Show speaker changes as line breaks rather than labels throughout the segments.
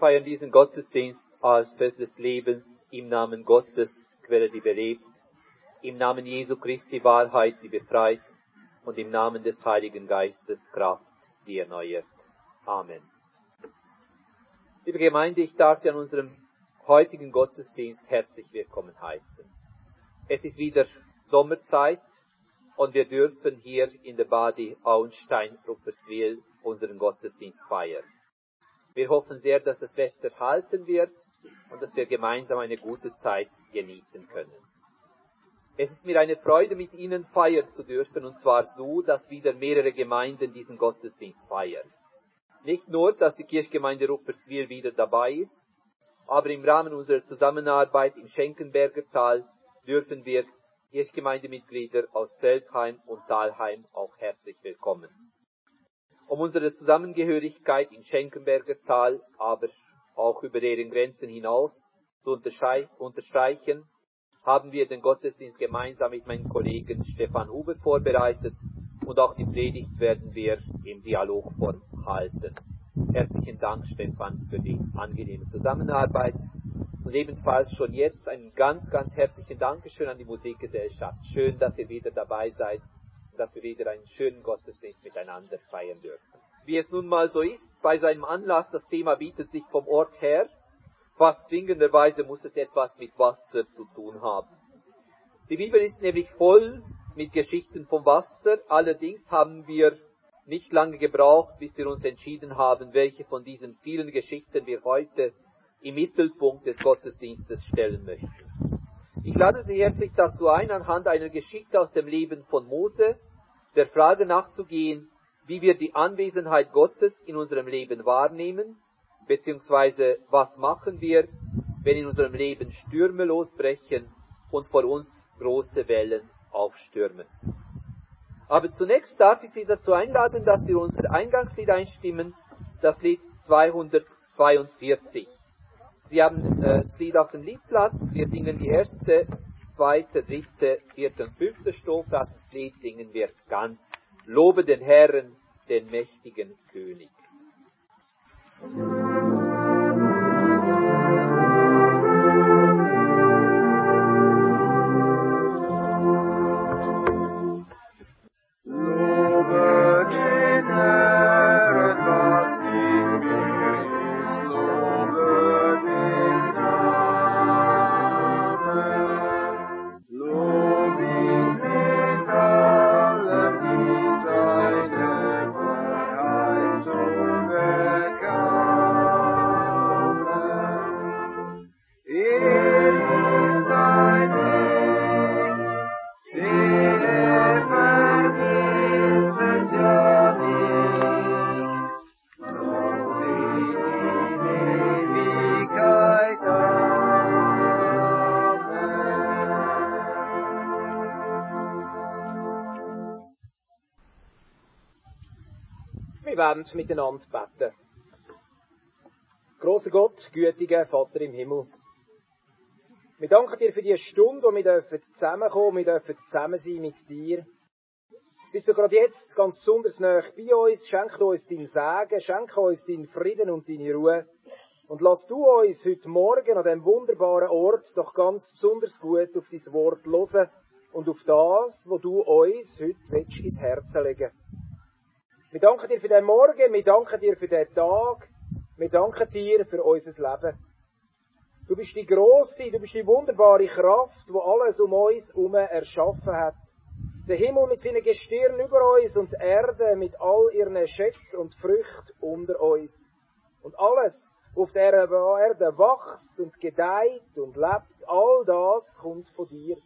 Wir feiern diesen Gottesdienst als Fest des Lebens im Namen Gottes, Quelle, die belebt, im Namen Jesu Christi Wahrheit, die befreit und im Namen des Heiligen Geistes Kraft, die erneuert. Amen. Liebe Gemeinde, ich darf Sie an unserem heutigen Gottesdienst herzlich willkommen heißen. Es ist wieder Sommerzeit und wir dürfen hier in der Badi Auenstein Rupperswil unseren Gottesdienst feiern. Wir hoffen sehr, dass das Wetter halten wird und dass wir gemeinsam eine gute Zeit genießen können. Es ist mir eine Freude, mit Ihnen feiern zu dürfen, und zwar so, dass wieder mehrere Gemeinden diesen Gottesdienst feiern. Nicht nur, dass die Kirchgemeinde Rupperswil wieder dabei ist, aber im Rahmen unserer Zusammenarbeit im Schenkenberger Tal dürfen wir Kirchgemeindemitglieder aus Feldheim und Talheim auch herzlich willkommen um unsere Zusammengehörigkeit im Schenkenberger Tal, aber auch über deren Grenzen hinaus zu unterstreichen, haben wir den Gottesdienst gemeinsam mit meinem Kollegen Stefan Huber vorbereitet und auch die Predigt werden wir im Dialogform halten. Herzlichen Dank, Stefan, für die angenehme Zusammenarbeit und ebenfalls schon jetzt einen ganz, ganz herzlichen Dankeschön an die Musikgesellschaft. Schön, dass ihr wieder dabei seid dass wir wieder einen schönen Gottesdienst miteinander feiern dürfen. Wie es nun mal so ist, bei seinem Anlass, das Thema bietet sich vom Ort her, fast zwingenderweise muss es etwas mit Wasser zu tun haben. Die Bibel ist nämlich voll mit Geschichten vom Wasser, allerdings haben wir nicht lange gebraucht, bis wir uns entschieden haben, welche von diesen vielen Geschichten wir heute im Mittelpunkt des Gottesdienstes stellen möchten. Ich lade Sie herzlich dazu ein, anhand einer Geschichte aus dem Leben von Mose der Frage nachzugehen, wie wir die Anwesenheit Gottes in unserem Leben wahrnehmen, beziehungsweise was machen wir, wenn in unserem Leben Stürme losbrechen und vor uns große Wellen aufstürmen. Aber zunächst darf ich Sie dazu einladen, dass wir unser Eingangslied einstimmen, das Lied 242. Sie haben äh, Lied auf dem Liedblatt, wir singen die erste zweite, dritte, vierte und fünfte Strophe. Das Lied singen wir ganz. Lobe den Herrn, den mächtigen König.
Werden miteinander beten. Großer Gott, gütiger Vater im Himmel. Wir danken dir für die Stunde, wo wir dürfen zusammenkommen, wir dürfen zusammen sein mit dir. Bist du gerade jetzt ganz besonders nah bei uns, schenk uns dein Segen, schenk uns deinen Frieden und deine Ruhe. Und lass du uns heute Morgen an diesem wunderbaren Ort doch ganz besonders gut auf dein Wort hören und auf das, wo du uns heute ins Herz legen willst. Wir danken dir für den Morgen, wir danken dir für den Tag, wir danken dir für unser Leben. Du bist die große, du bist die wunderbare Kraft, wo alles um uns herum erschaffen hat. Der Himmel mit seinen Gestirn über uns und die Erde mit all ihren Schätzen und Früchten unter uns. Und alles, was auf der Erde wächst und gedeiht und lebt, all das kommt von dir.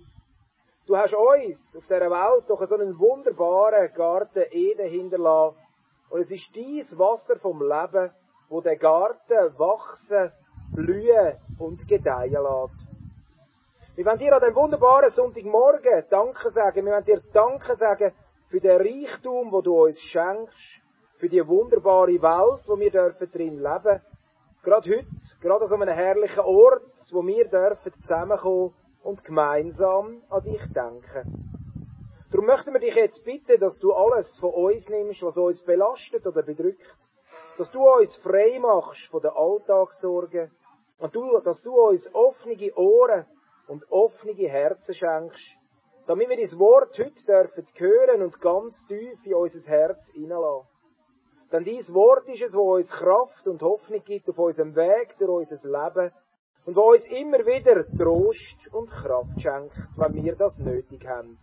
Du hast uns auf dieser Welt doch so einen wunderbaren Garten Eden hinterlassen. Und es ist dies Wasser vom Leben, wo der Garten wachsen, blühen und gedeihen lässt. Wir wollen dir an dem wunderbaren Sonntagmorgen Danke sagen. Wir wollen dir Danke sagen für den Reichtum, wo du uns schenkst, für die wunderbare Welt, wo wir dürfen drin leben. Gerade heute, gerade an so einem herrlichen Ort, wo wir dürfen zusammenkommen und gemeinsam an dich denken. Darum möchten wir dich jetzt bitten, dass du alles von uns nimmst, was uns belastet oder bedrückt. dass du uns frei machst von den Alltagssorgen und du, dass du uns offene Ohren und offene Herzen schenkst, damit wir dein Wort heute dürfen hören und ganz tief in unser Herz hineinlassen. Denn dies Wort ist es, wo uns Kraft und Hoffnung gibt auf unserem Weg durch unser Leben und wo uns immer wieder Trost und Kraft schenkt, wenn wir das nötig haben.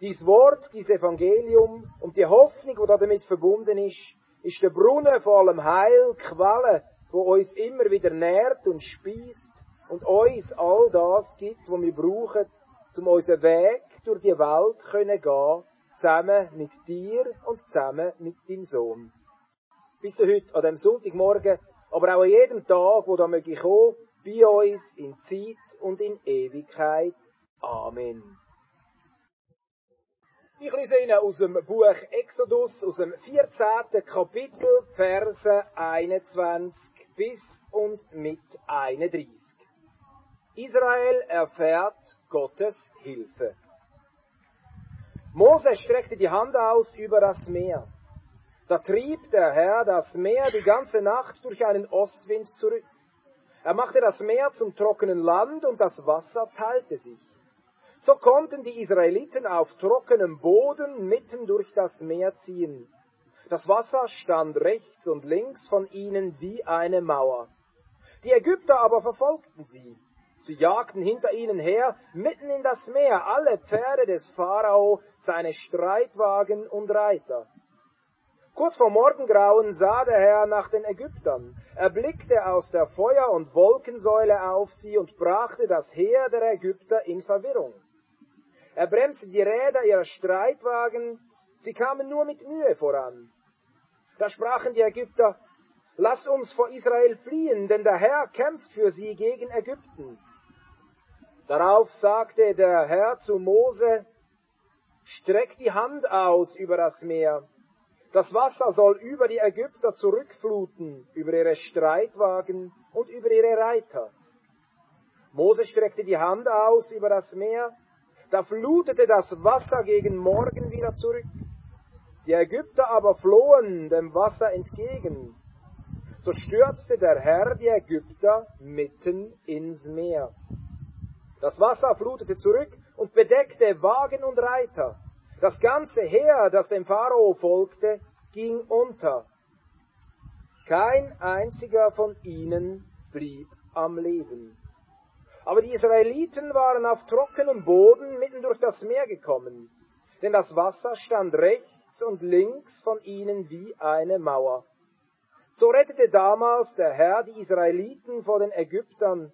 Dies Wort, dies Evangelium und die Hoffnung, die damit verbunden ist, ist der Brunnen von allem Heil, Quelle, wo uns immer wieder nährt und speist und uns all das gibt, was wir brauchen, um unseren Weg durch die Welt können gehen, zusammen mit dir und zusammen mit deinem Sohn. Bis heute, an dem Sonntagmorgen, aber auch an jedem Tag, wo da möge kommen, bei uns in Zeit und in Ewigkeit. Amen. Ich lese Ihnen aus dem Buch Exodus, aus dem 14. Kapitel, Verse 21 bis und mit 31. Israel erfährt Gottes Hilfe. Mose streckte die Hand aus über das Meer. Da trieb der Herr das Meer die ganze Nacht durch einen Ostwind zurück. Er machte das Meer zum trockenen Land und das Wasser teilte sich. So konnten die Israeliten auf trockenem Boden mitten durch das Meer ziehen. Das Wasser stand rechts und links von ihnen wie eine Mauer. Die Ägypter aber verfolgten sie. Sie jagten hinter ihnen her, mitten in das Meer, alle Pferde des Pharao, seine Streitwagen und Reiter. Kurz vor Morgengrauen sah der Herr nach den Ägyptern. Er blickte aus der Feuer- und Wolkensäule auf sie und brachte das Heer der Ägypter in Verwirrung. Er bremste die Räder ihrer Streitwagen, sie kamen nur mit Mühe voran. Da sprachen die Ägypter, lasst uns vor Israel fliehen, denn der Herr kämpft für sie gegen Ägypten. Darauf sagte der Herr zu Mose, streck die Hand aus über das Meer. Das Wasser soll über die Ägypter zurückfluten, über ihre Streitwagen und über ihre Reiter. Mose streckte die Hand aus über das Meer, da flutete das Wasser gegen Morgen wieder zurück. Die Ägypter aber flohen dem Wasser entgegen. So stürzte der Herr die Ägypter mitten ins Meer. Das Wasser flutete zurück und bedeckte Wagen und Reiter. Das ganze Heer, das dem Pharao folgte, ging unter. Kein einziger von ihnen blieb am Leben. Aber die Israeliten waren auf trockenem Boden mitten durch das Meer gekommen, denn das Wasser stand rechts und links von ihnen wie eine Mauer. So rettete damals der Herr die Israeliten vor den Ägyptern.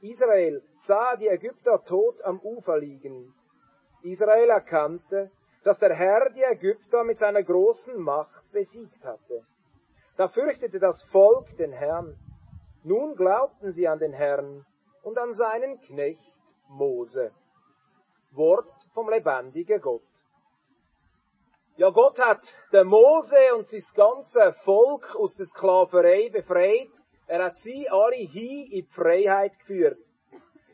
Israel sah die Ägypter tot am Ufer liegen. Israel erkannte, dass der Herr die Ägypter mit seiner großen Macht besiegt hatte. Da fürchtete das Volk den Herrn. Nun glaubten sie an den Herrn und an seinen Knecht Mose. Wort vom lebendigen Gott. Ja, Gott hat den Mose und sein ganzes Volk aus der Sklaverei befreit. Er hat sie alle hin in die Freiheit geführt.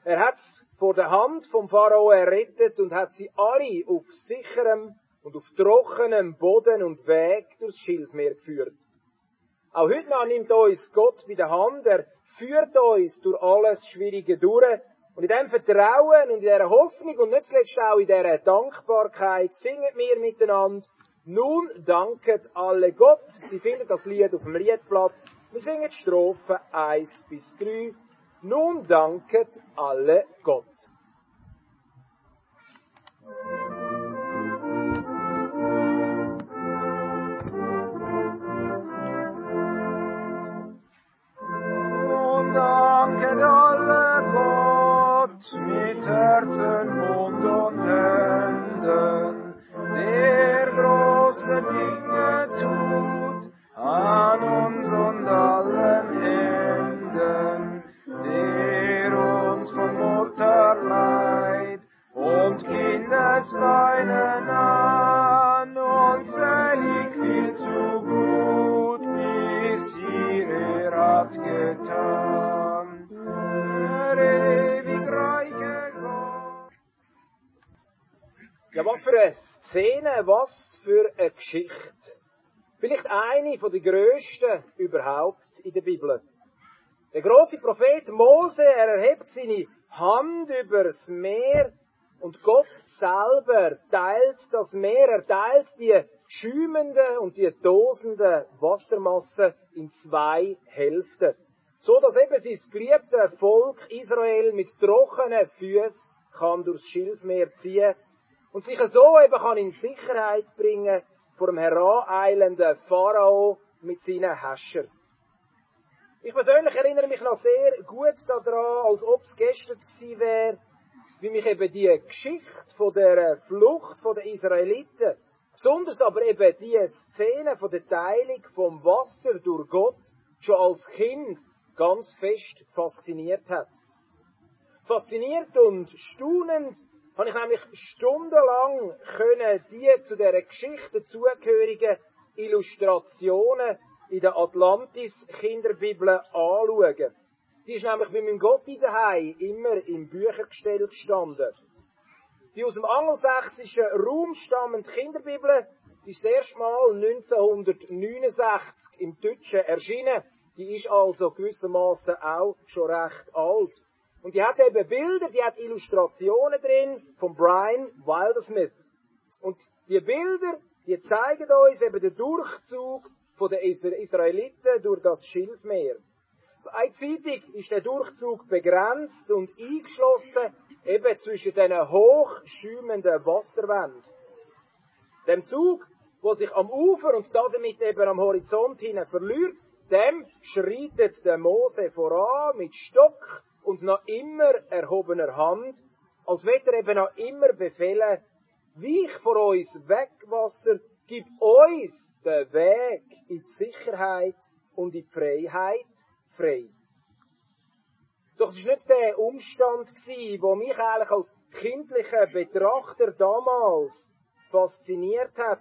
Er hat vor der Hand vom Pharao errettet und hat sie alle auf sicherem und auf trockenem Boden und Weg durchs Schilfmeer geführt. Auch heute noch nimmt uns Gott bei der Hand. Er führt uns durch alles Schwierige durch. Und in diesem Vertrauen und in dieser Hoffnung und nicht zuletzt auch in dieser Dankbarkeit singen wir miteinander. Nun danket alle Gott. Sie finden das Lied auf dem Liedblatt. Wir singen die Strophen 1 bis 3. Nun danket alle Gott.
danket alle Gott mit Herzen,
was für eine Szene, was für eine Geschichte. Vielleicht eine von den grössten überhaupt in der Bibel. Der große Prophet Mose, er erhebt seine Hand über das Meer und Gott selber teilt das Meer, er teilt die schäumende und die tosende Wassermasse in zwei Hälften. So dass eben sein geliebte Volk Israel mit trockenen Füßen kann durchs Schilfmeer ziehen und sich so eben kann in Sicherheit bringen vor dem heraneilenden Pharao mit seinen Herrschern. Ich persönlich erinnere mich noch sehr gut daran, als ob es gestern gewesen wäre, wie mich eben die Geschichte von der Flucht der Israeliten, besonders aber eben die Szene von der Teilung vom Wasser durch Gott, schon als Kind ganz fest fasziniert hat. Fasziniert und staunend habe ich nämlich stundenlang können die zu der Geschichte zugehörigen Illustrationen in der Atlantis Kinderbibel anschauen. Die ist nämlich bei meinem Gott daheim immer im Büchergestell gestanden. Die aus dem angelsächsischen Raum stammende Kinderbibel, die ist das erste Mal 1969 im Deutschen erschienen. Die ist also gewissermaßen auch schon recht alt. Und die hat eben Bilder, die hat Illustrationen drin von Brian Wildersmith. Und die Bilder, die zeigen uns eben den Durchzug der Israeliten durch das Schilfmeer. Einseitig ist der Durchzug begrenzt und eingeschlossen eben zwischen diesen hochschäumenden Wasserwänden. Dem Zug, wo sich am Ufer und damit eben am Horizont hin verliert, dem schreitet der Mose voran mit Stock und noch immer erhobener Hand, als wird er eben noch immer befehlen, weich vor uns weg, Wasser, gib uns den Weg in die Sicherheit und in die Freiheit frei. Doch es war nicht der Umstand, der mich eigentlich als kindlicher Betrachter damals fasziniert hat,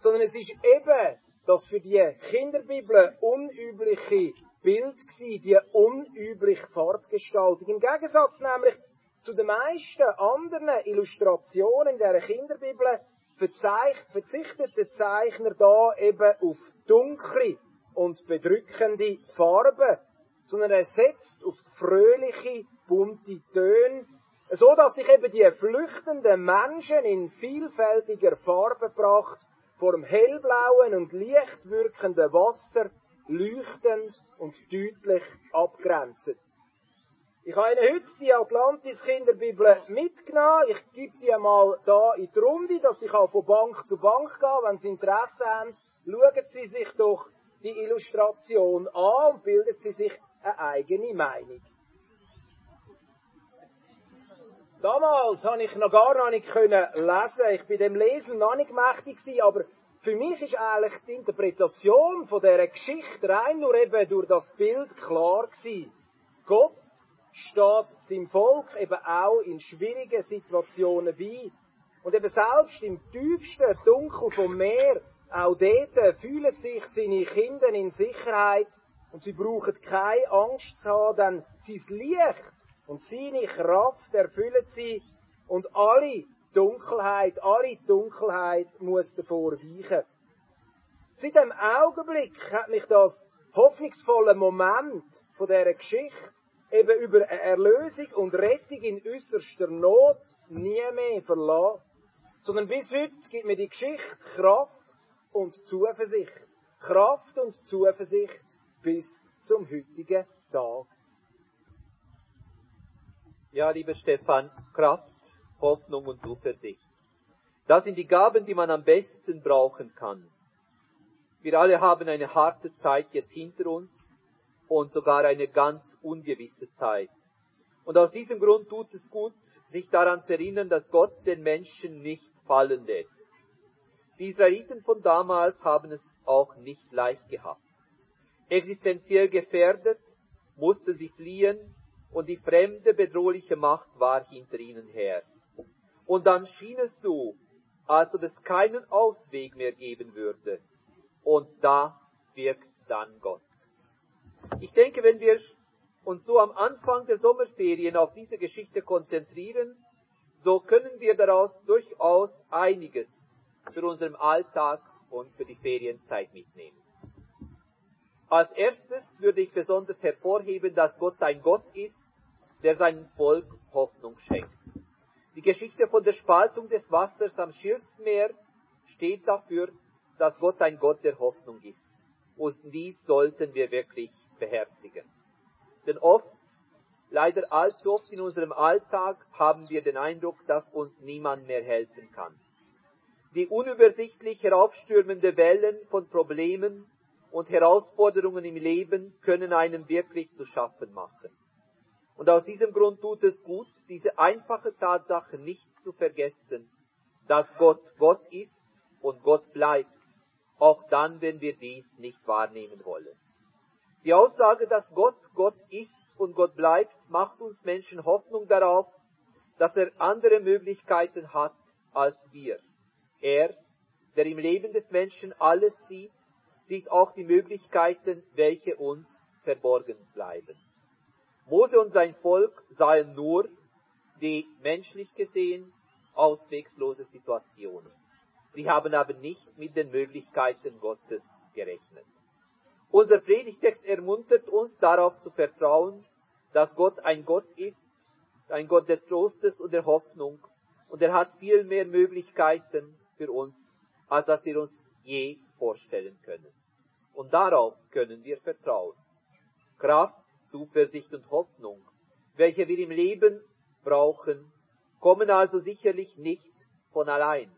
sondern es ist eben das für die Kinderbibel unübliche Bild gewesen, die unübliche Farbgestaltung. Im Gegensatz nämlich zu den meisten anderen Illustrationen der Kinderbibel verzichtet der Zeichner da eben auf dunkle und bedrückende Farben, sondern er setzt auf fröhliche, bunte Töne, so dass sich eben die flüchtenden Menschen in vielfältiger Farbenpracht vor dem hellblauen und leicht wirkenden Wasser leuchtend und deutlich abgrenzen. Ich habe Ihnen heute die Atlantis Kinderbibel mitgenommen. Ich gebe die mal da in die Runde, dass ich auch von Bank zu Bank gehe. Wenn Sie Interesse haben, schauen Sie sich doch die Illustration an und bilden Sie sich eine eigene Meinung. Damals habe ich noch gar nicht lesen. Ich bin dem Lesen noch nicht mächtig gewesen, aber für mich ist eigentlich die Interpretation von dieser Geschichte rein nur eben durch das Bild klar gewesen. Gott steht seinem Volk eben auch in schwierigen Situationen bei. Und eben selbst im tiefsten Dunkel vom Meer, auch dort fühlen sich seine Kinder in Sicherheit und sie brauchen keine Angst zu haben, denn sein Licht und seine Kraft erfüllen sie und alle Dunkelheit, alle Dunkelheit muss davor weichen. Seit dem Augenblick hat mich das hoffnungsvolle Moment von dieser Geschichte eben über eine Erlösung und Rettung in äußerster Not nie mehr verlassen. Sondern bis heute gibt mir die Geschichte Kraft und Zuversicht. Kraft und Zuversicht bis zum heutigen Tag.
Ja, lieber Stefan, Kraft, Hoffnung und Zuversicht. Das sind die Gaben, die man am besten brauchen kann. Wir alle haben eine harte Zeit jetzt hinter uns und sogar eine ganz ungewisse Zeit. Und aus diesem Grund tut es gut, sich daran zu erinnern, dass Gott den Menschen nicht fallen lässt. Die Israeliten von damals haben es auch nicht leicht gehabt. Existenziell gefährdet mussten sie fliehen und die fremde bedrohliche Macht war hinter ihnen her. Und dann schien es so, als ob es keinen Ausweg mehr geben würde. Und da wirkt dann Gott. Ich denke, wenn wir uns so am Anfang der Sommerferien auf diese Geschichte konzentrieren, so können wir daraus durchaus einiges für unseren Alltag und für die Ferienzeit mitnehmen. Als erstes würde ich besonders hervorheben, dass Gott ein Gott ist, der seinem Volk Hoffnung schenkt. Die Geschichte von der Spaltung des Wassers am Schiffsmeer steht dafür, dass Gott ein Gott der Hoffnung ist. Und dies sollten wir wirklich beherzigen. Denn oft, leider allzu oft in unserem Alltag, haben wir den Eindruck, dass uns niemand mehr helfen kann. Die unübersichtlich heraufstürmende Wellen von Problemen und Herausforderungen im Leben können einem wirklich zu schaffen machen. Und aus diesem Grund tut es gut, diese einfache Tatsache nicht zu vergessen, dass Gott Gott ist und Gott bleibt, auch dann, wenn wir dies nicht wahrnehmen wollen. Die Aussage, dass Gott Gott ist und Gott bleibt, macht uns Menschen Hoffnung darauf, dass er andere Möglichkeiten hat als wir. Er, der im Leben des Menschen alles sieht, sieht auch die Möglichkeiten, welche uns verborgen bleiben. Mose und sein Volk sahen nur die menschlich gesehen auswegslose Situationen. Sie haben aber nicht mit den Möglichkeiten Gottes gerechnet. Unser Predigtext ermuntert uns darauf zu vertrauen, dass Gott ein Gott ist, ein Gott der Trostes und der Hoffnung, und er hat viel mehr Möglichkeiten für uns, als dass wir uns je vorstellen können. Und darauf können wir vertrauen. Kraft, Zuversicht und Hoffnung, welche wir im Leben brauchen, kommen also sicherlich nicht von allein.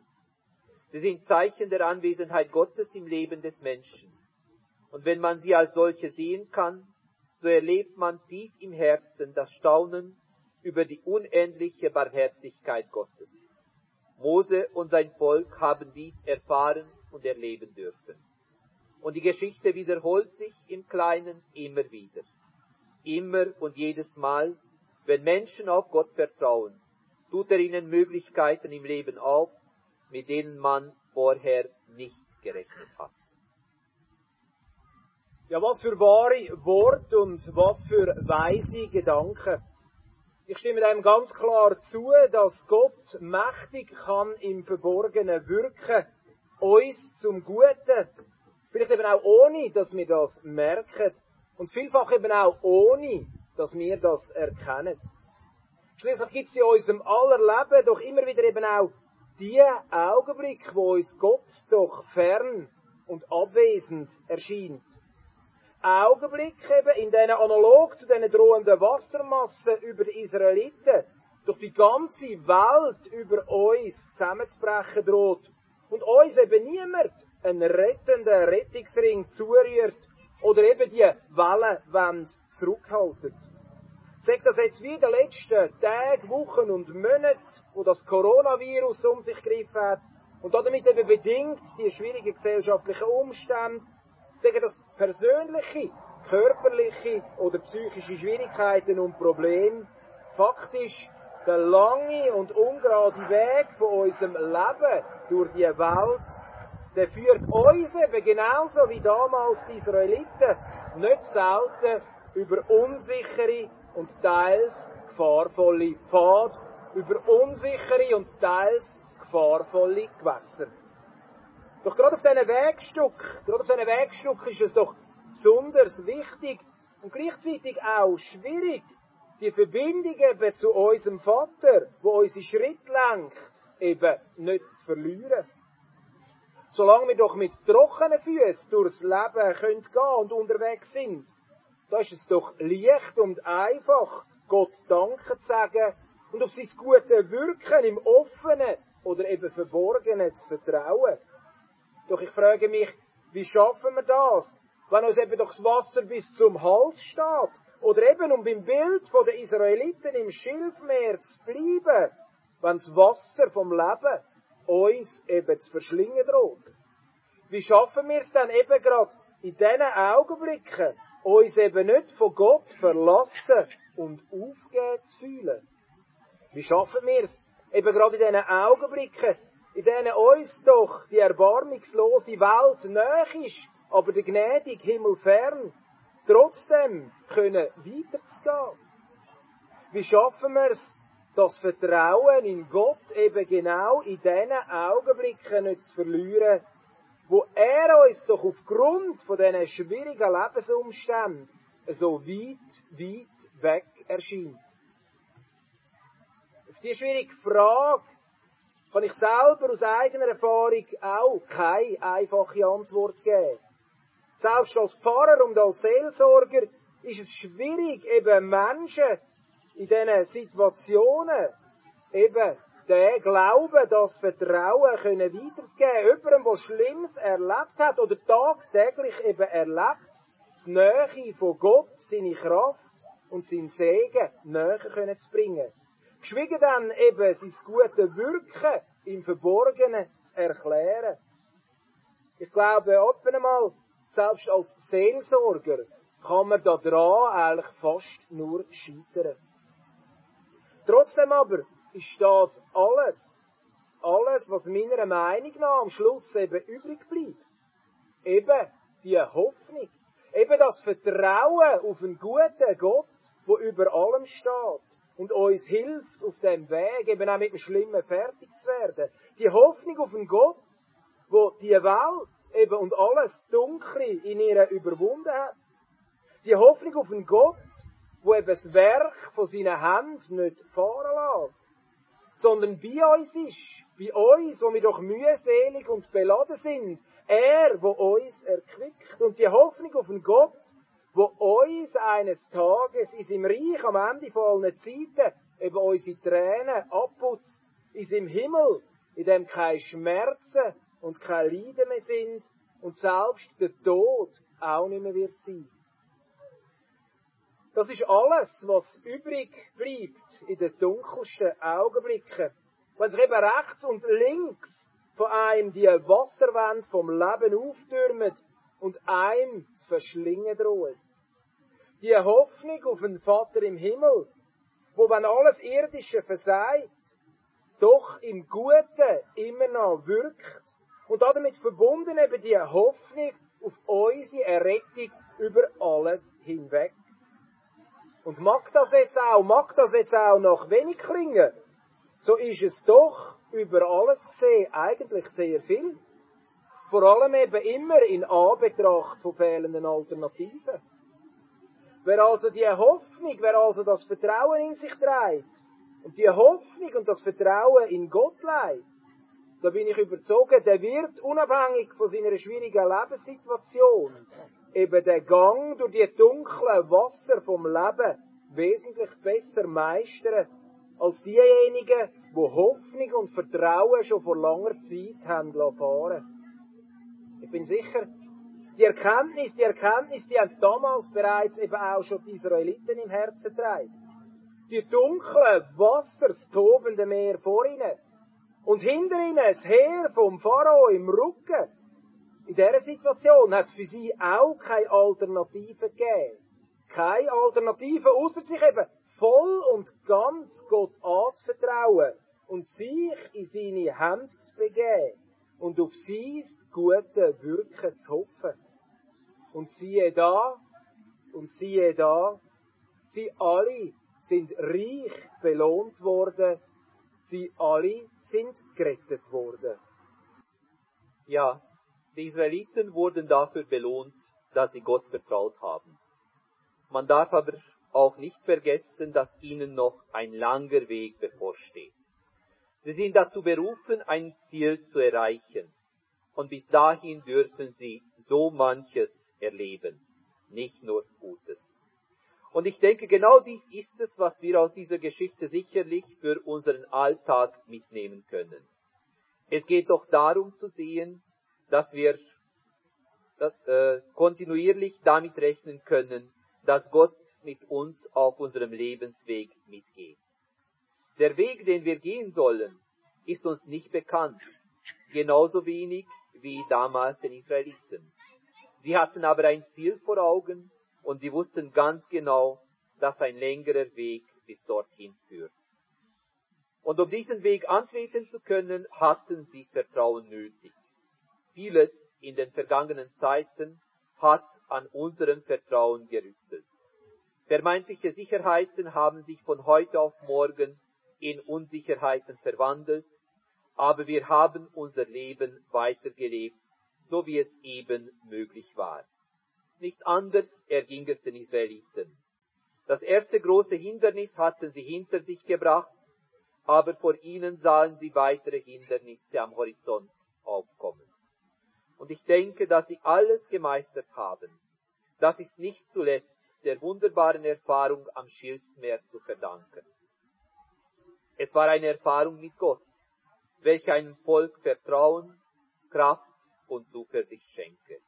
Sie sind Zeichen der Anwesenheit Gottes im Leben des Menschen. Und wenn man sie als solche sehen kann, so erlebt man tief im Herzen das Staunen über die unendliche Barmherzigkeit Gottes. Mose und sein Volk haben dies erfahren und erleben dürfen. Und die Geschichte wiederholt sich im Kleinen immer wieder. Immer und jedes Mal, wenn Menschen auf Gott vertrauen, tut er ihnen Möglichkeiten im Leben auf, mit denen man vorher nicht gerechnet hat.
Ja, was für wahre Wort und was für weise Gedanken. Ich stimme dem ganz klar zu, dass Gott mächtig kann im Verborgenen wirken, uns zum Guten. Vielleicht eben auch ohne, dass wir das merken. Und vielfach eben auch ohne, dass wir das erkennen. Schließlich gibt es in unserem aller Leben doch immer wieder eben auch die Augenblick, wo uns Gott doch fern und abwesend erscheint. Augenblick eben, in denen analog zu diesen drohenden Wassermassen über die Israeliten durch die ganze Welt über uns zusammenzubrechen droht und uns eben niemand einen rettenden Rettungsring zurührt oder eben die Wellenwand zurückhaltet. Sagt das jetzt wie in den letzten Tagen, Wochen und Monaten, wo das Coronavirus um sich gegriffen hat und damit eben bedingt die schwierigen gesellschaftlichen Umstände, sagen das persönliche, körperliche oder psychische Schwierigkeiten und Probleme faktisch der lange und ungerade Weg von unserem Leben durch die Welt, der führt uns eben genauso wie damals die Israeliten nicht selten über unsichere und teils gefahrvolle Pfad, über unsichere und teils gefahrvolle Gewässer. Doch gerade auf diesen Wegstück, gerade auf diesen Wegstück ist es doch besonders wichtig und gleichzeitig auch schwierig, die Verbindung eben zu unserem Vater, wo unsere Schritt lenkt, eben nicht zu verlieren. Solange wir doch mit trockenen Füßen durchs Leben können gehen und unterwegs sind, da ist es doch leicht und einfach, Gott Danke zu sagen und auf sein gute Wirken im Offenen oder eben Verborgenen zu vertrauen. Doch ich frage mich, wie schaffen wir das, wenn uns eben doch das Wasser bis zum Hals steht? Oder eben, um beim Bild der Israeliten im Schilfmeer zu bleiben, wenn das Wasser vom Leben uns eben zu verschlingen droht. Wie schaffen wir es dann eben gerade in diesen Augenblicken, uns eben nicht von Gott verlassen und aufgehen zu fühlen? Wie schaffen wir es eben gerade in diesen Augenblicken, in denen uns doch die erbarmungslose Welt näher ist, aber der gnädige Himmel fern, trotzdem können weiterzugehen? Wie schaffen wir es, das Vertrauen in Gott eben genau in diesen Augenblicken nicht zu verlieren, wo er uns doch aufgrund von diesen schwierigen Lebensumständen so weit, weit weg erscheint. Auf diese schwierige Frage kann ich selber aus eigener Erfahrung auch keine einfache Antwort geben. Selbst als Pfarrer und als Seelsorger ist es schwierig, eben Menschen in diesen Situationen eben den Glauben, das Vertrauen können weiterzugeben. Jemandem, der Schlimmes erlebt hat oder tagtäglich eben erlebt, die Nähe von Gott, seine Kraft und sein Segen näher können zu bringen. Geschwiegen dann eben sein gute Wirken im Verborgenen zu erklären. Ich glaube, ab einmal, selbst als Seelsorger, kann man da dran eigentlich fast nur scheitern. Trotzdem aber ist das alles, alles, was meiner Meinung nach am Schluss eben übrig bleibt. Eben die Hoffnung. Eben das Vertrauen auf einen guten Gott, wo über allem steht und uns hilft auf dem Weg, eben auch mit dem Schlimmen fertig zu werden. Die Hoffnung auf einen Gott, wo die Welt eben und alles Dunkle in ihr überwunden hat. Die Hoffnung auf einen Gott, wo eben das Werk von seinen Händen nicht fahren lässt, sondern bei uns ist, bei uns, wo wir doch mühselig und beladen sind, er, wo uns erquickt. Und die Hoffnung auf einen Gott, wo uns eines Tages in seinem Reich am Ende von allen Zeiten eben unsere Tränen abputzt, in seinem Himmel, in dem keine Schmerzen und keine Leiden mehr sind und selbst der Tod auch nicht mehr wird sein. Das ist alles, was übrig bleibt in den dunkelsten Augenblicken. Wenn sich eben rechts und links von einem die Wasserwand vom Leben auftürmt und einem zu verschlingen droht. Die Hoffnung auf einen Vater im Himmel, wo wenn alles Irdische versagt, doch im Guten immer noch wirkt und damit verbunden eben die Hoffnung auf unsere Errettung über alles hinweg. Und mag das jetzt auch, mag das jetzt auch noch wenig klingen, so ist es doch über alles gesehen eigentlich sehr viel. Vor allem eben immer in Anbetracht von fehlenden Alternativen. Wer also die Hoffnung, wer also das Vertrauen in sich trägt und die Hoffnung und das Vertrauen in Gott leiht, da bin ich überzogen, der wird unabhängig von seiner schwierigen Lebenssituation eben den Gang durch die dunklen Wasser vom Leben wesentlich besser meistern als diejenigen, wo Hoffnung und Vertrauen schon vor langer Zeit haben fahren Ich bin sicher, die Erkenntnis, die Erkenntnis, die haben damals bereits eben auch schon die Israeliten im Herzen getragen. Die dunklen Wasser, das tobende Meer vor ihnen. Und hinter ihnen das Heer vom Pharao im Rücken. In dieser Situation hat es für sie auch keine Alternative gegeben. Keine Alternative, außer sich eben voll und ganz Gott anzuvertrauen und sich in seine Hände zu begeben und auf sein gute Wirken zu hoffen. Und siehe da, und siehe da, sie alle sind reich belohnt worden, sie alle sind gerettet worden.
Ja, die Israeliten wurden dafür belohnt, dass sie Gott vertraut haben. Man darf aber auch nicht vergessen, dass ihnen noch ein langer Weg bevorsteht. Sie sind dazu berufen, ein Ziel zu erreichen. Und bis dahin dürfen sie so manches erleben, nicht nur Gutes. Und ich denke, genau dies ist es, was wir aus dieser Geschichte sicherlich für unseren Alltag mitnehmen können. Es geht doch darum zu sehen, dass wir äh, kontinuierlich damit rechnen können, dass Gott mit uns auf unserem Lebensweg mitgeht. Der Weg, den wir gehen sollen, ist uns nicht bekannt, genauso wenig wie damals den Israeliten. Sie hatten aber ein Ziel vor Augen und sie wussten ganz genau, dass ein längerer Weg bis dorthin führt. Und um diesen Weg antreten zu können, hatten sie Vertrauen nötig. Vieles in den vergangenen Zeiten hat an unserem Vertrauen gerüttelt. Vermeintliche Sicherheiten haben sich von heute auf morgen in Unsicherheiten verwandelt, aber wir haben unser Leben weitergelebt, so wie es eben möglich war. Nicht anders erging es den Israeliten. Das erste große Hindernis hatten sie hinter sich gebracht, aber vor ihnen sahen sie weitere Hindernisse am Horizont aufkommen. Und ich denke, dass sie alles gemeistert haben. Das ist nicht zuletzt der wunderbaren Erfahrung am Schilfsmeer zu verdanken. Es war eine Erfahrung mit Gott, welche einem Volk Vertrauen, Kraft und Zuversicht schenke.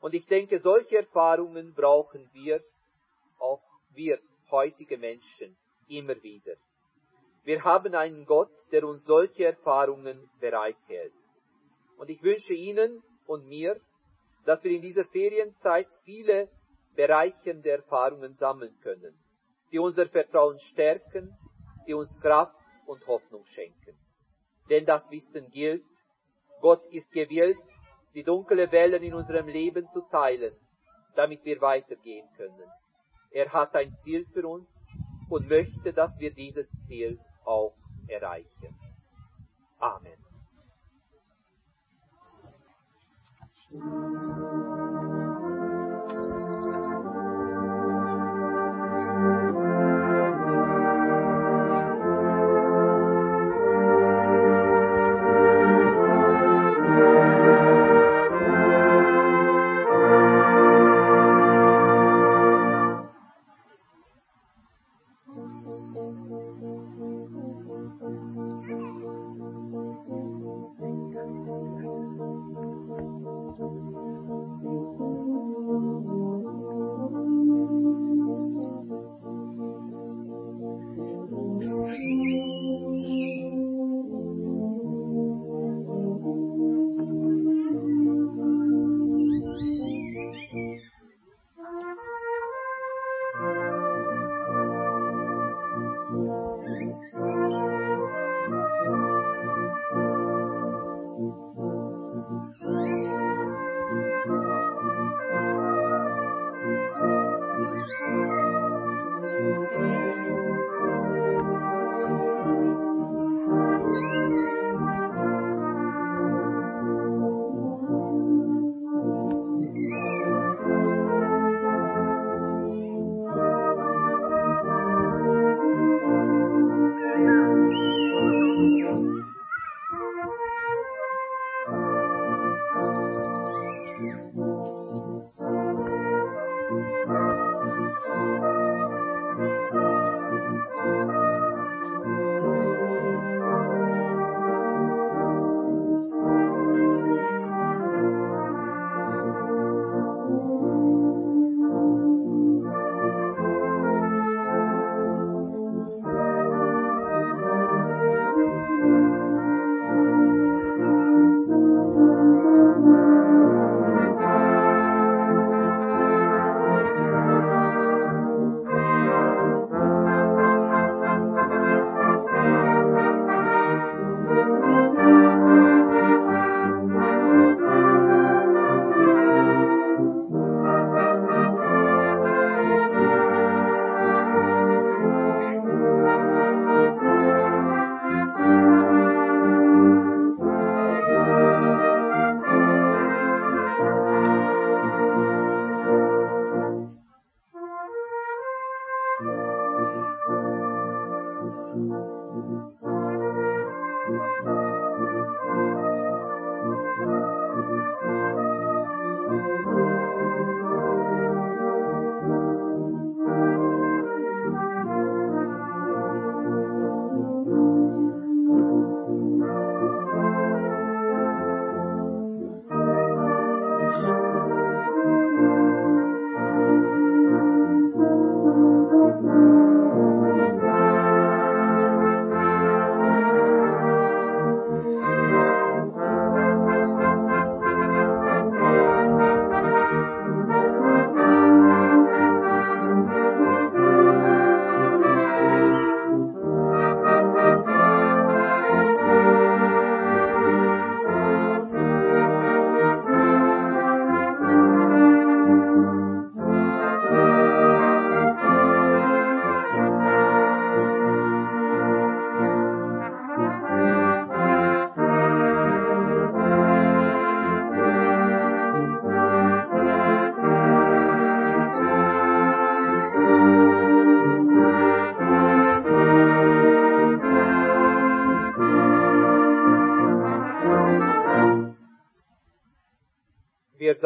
Und ich denke, solche Erfahrungen brauchen wir, auch wir heutige Menschen, immer wieder. Wir haben einen Gott, der uns solche Erfahrungen bereithält. Und ich wünsche Ihnen und mir, dass wir in dieser Ferienzeit viele bereichernde Erfahrungen sammeln können, die unser Vertrauen stärken, die uns Kraft und Hoffnung schenken. Denn das Wissen gilt, Gott ist gewillt, die dunkle Wellen in unserem Leben zu teilen, damit wir weitergehen können. Er hat ein Ziel für uns und möchte, dass wir dieses Ziel auch erreichen. Amen. うん。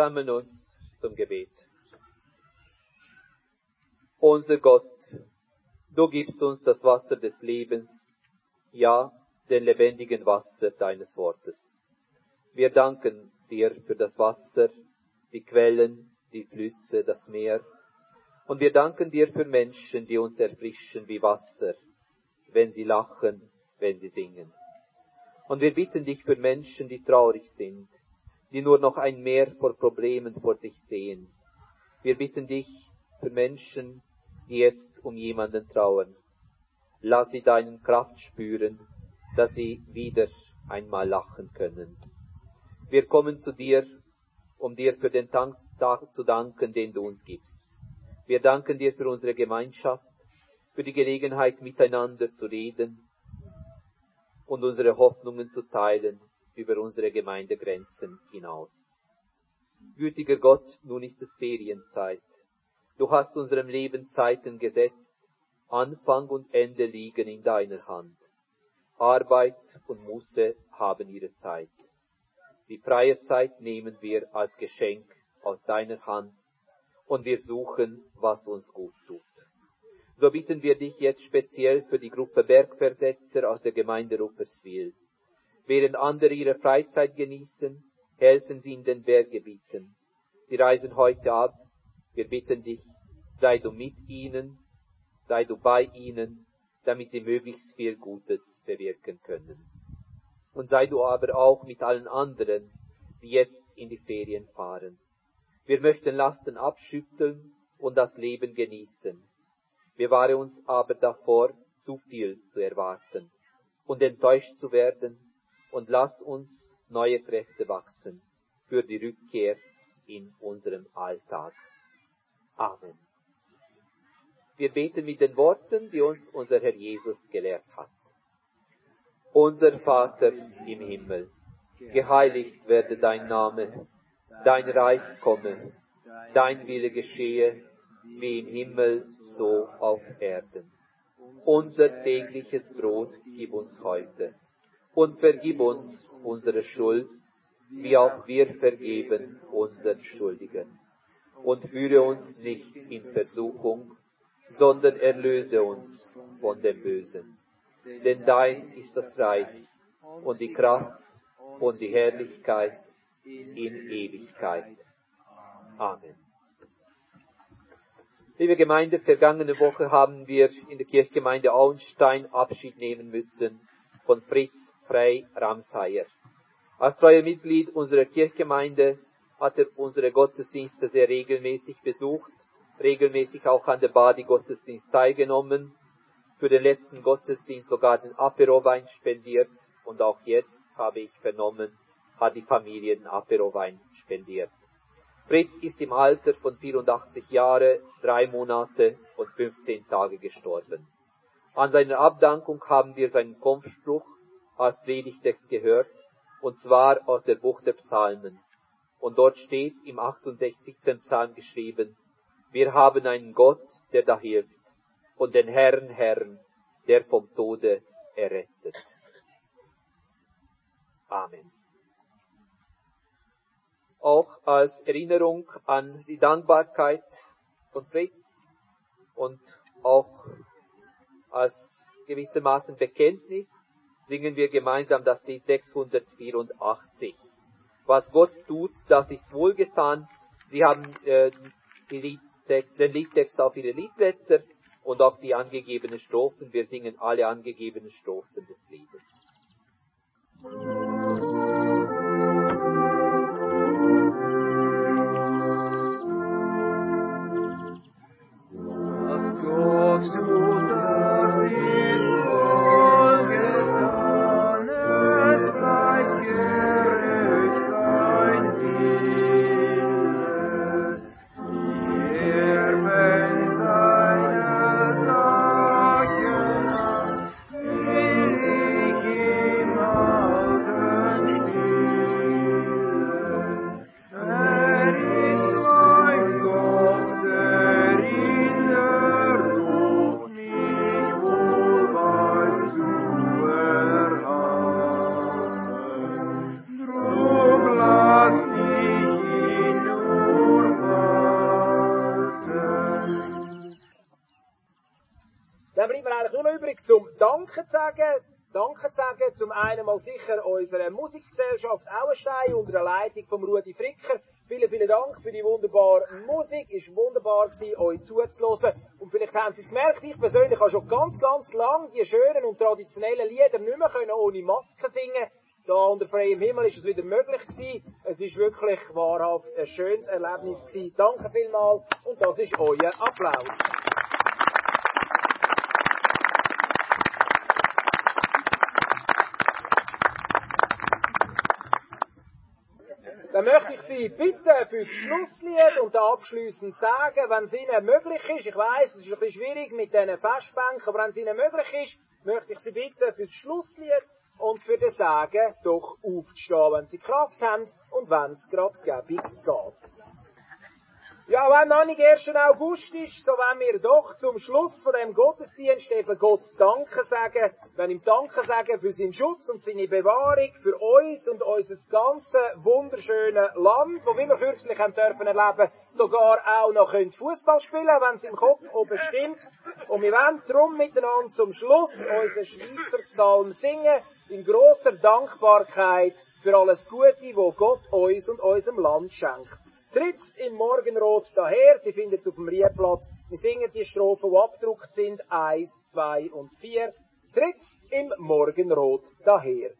Versammeln uns zum Gebet. Unser Gott, du gibst uns das Wasser des Lebens, ja, den lebendigen Wasser deines Wortes. Wir danken dir für das Wasser, die Quellen, die Flüsse, das Meer. Und wir danken dir für Menschen, die uns erfrischen wie Wasser, wenn sie lachen, wenn sie singen. Und wir bitten dich für Menschen, die traurig sind, die nur noch ein Meer vor Problemen vor sich sehen. Wir bitten dich für Menschen, die jetzt um jemanden trauern. Lass sie deinen Kraft spüren, dass sie wieder einmal lachen können. Wir kommen zu dir, um dir für den Tag zu danken, den du uns gibst. Wir danken dir für unsere Gemeinschaft, für die Gelegenheit, miteinander zu reden und unsere Hoffnungen zu teilen über unsere Gemeindegrenzen hinaus. Gütiger Gott, nun ist es Ferienzeit. Du hast unserem Leben Zeiten gesetzt, Anfang und Ende liegen in deiner Hand. Arbeit und Muße haben ihre Zeit. Die freie Zeit nehmen wir als Geschenk aus deiner Hand und wir suchen, was uns gut tut. So bitten wir dich jetzt speziell für die Gruppe Bergversetzer aus der Gemeinde Rupperswil. Während andere ihre Freizeit genießen, helfen sie in den Berggebieten. Sie reisen heute ab. Wir bitten dich, sei du mit ihnen, sei du bei ihnen, damit sie möglichst viel Gutes bewirken können. Und sei du aber auch mit allen anderen, die jetzt in die Ferien fahren. Wir möchten Lasten abschütteln und das Leben genießen. Bewahre uns aber davor, zu viel zu erwarten und enttäuscht zu werden und lass uns neue Kräfte wachsen für die Rückkehr in unserem Alltag. Amen. Wir beten mit den Worten, die uns unser Herr Jesus gelehrt hat. Unser Vater im Himmel, geheiligt werde dein Name, dein Reich komme, dein Wille geschehe, wie im Himmel, so auf Erden. Unser tägliches Brot gib uns heute und vergib uns unsere Schuld, wie auch wir vergeben unseren Schuldigen. Und führe uns nicht in Versuchung, sondern erlöse uns von dem Bösen. Denn dein ist das Reich und die Kraft und die Herrlichkeit in Ewigkeit. Amen. Liebe Gemeinde, vergangene Woche haben wir in der Kirchgemeinde Auenstein Abschied nehmen müssen von Fritz Frey Ramsheyer. Als treuer Mitglied unserer Kirchgemeinde hat er unsere Gottesdienste sehr regelmäßig besucht, regelmäßig auch an der Badi-Gottesdienst teilgenommen, für den letzten Gottesdienst sogar den Aperowein spendiert und auch jetzt, habe ich vernommen, hat die Familie den Aperowein spendiert. Fritz ist im Alter von 84 Jahre, drei Monate und 15 Tage gestorben. An seiner Abdankung haben wir seinen Kampfspruch als Predigtext gehört, und zwar aus der Buch der Psalmen. Und dort steht im 68. Psalm geschrieben, wir haben einen Gott, der da hilft, und den Herrn, Herrn, der vom Tode errettet. Amen. Auch als Erinnerung an die Dankbarkeit von Fritz und auch als gewissermaßen Bekenntnis singen wir gemeinsam das Lied 684. Was Gott tut, das ist wohlgetan. Sie haben äh, Liedtext, den Liedtext auf ihre Liedblätter und auch die angegebenen Strophen. Wir singen alle angegebenen Strophen des Liedes.
Eigentlich nur noch übrig zum Danke zu sagen. Danke zu sagen, zum einen mal sicher unserer Musikgesellschaft Auenstein unter der Leitung von Rudi Fricker. Vielen, vielen Dank für die wunderbare Musik. Ist wunderbar gewesen, euch zuzuhören. Und vielleicht haben Sie es gemerkt, ich persönlich habe schon ganz, ganz lang die schönen und traditionellen Lieder nicht mehr können ohne Maske singen. Da unter freiem Himmel ist es wieder möglich gewesen. Es ist wirklich wahrhaft ein schönes Erlebnis gewesen. Danke vielmals und das ist euer Applaus. Dann möchte ich Sie bitten fürs Schlusslied und abschließend sagen, wenn es Ihnen möglich ist, ich weiß, es ist ein bisschen schwierig mit diesen Festbänken, aber wenn es Ihnen möglich ist, möchte ich Sie bitten fürs Schlusslied und für das Sagen doch aufzustehen, wenn Sie Kraft haben und wenn es gerade gebig geht. Ja, wenn noch nicht 1. August ist, so wollen wir doch zum Schluss von dem Gottesdienst eben Gott Danke sagen, wenn ihm Danke sagen für seinen Schutz und seine Bewahrung, für uns und unser ganzes wunderschöne Land, wo wir kürzlich haben dürfen erleben, sogar auch noch Fußball spielen, wenn es im Kopf oben stimmt. Und wir wollen darum miteinander zum Schluss unseren Schweizer Psalm singen, in großer Dankbarkeit für alles Gute, wo Gott uns und unserem Land schenkt. Tritt's im Morgenrot daher, Sie finden es auf dem Rieblatt. Wir singen die Strophen, die abgedruckt sind, eins, zwei und vier. Tritt's im Morgenrot daher.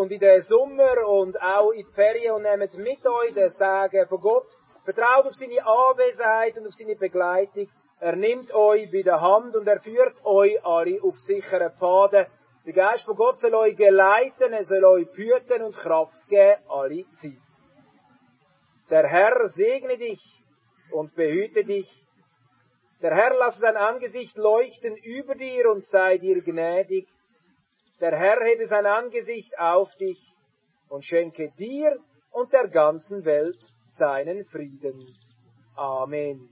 Und in den Sommer und auch in die Ferien und nehmt mit euch den Segen von Gott. Vertraut auf seine Anwesenheit und auf seine Begleitung. Er nimmt euch bei der Hand und er führt euch alle auf sicheren Pfaden. Der Geist von Gott soll euch geleiten, er soll euch behüten und Kraft geben, alle Zeit. Der Herr segne dich und behüte dich. Der Herr lasse sein Angesicht leuchten über dir und sei dir gnädig. Der Herr hebe sein Angesicht auf dich und schenke dir und der ganzen Welt seinen Frieden. Amen.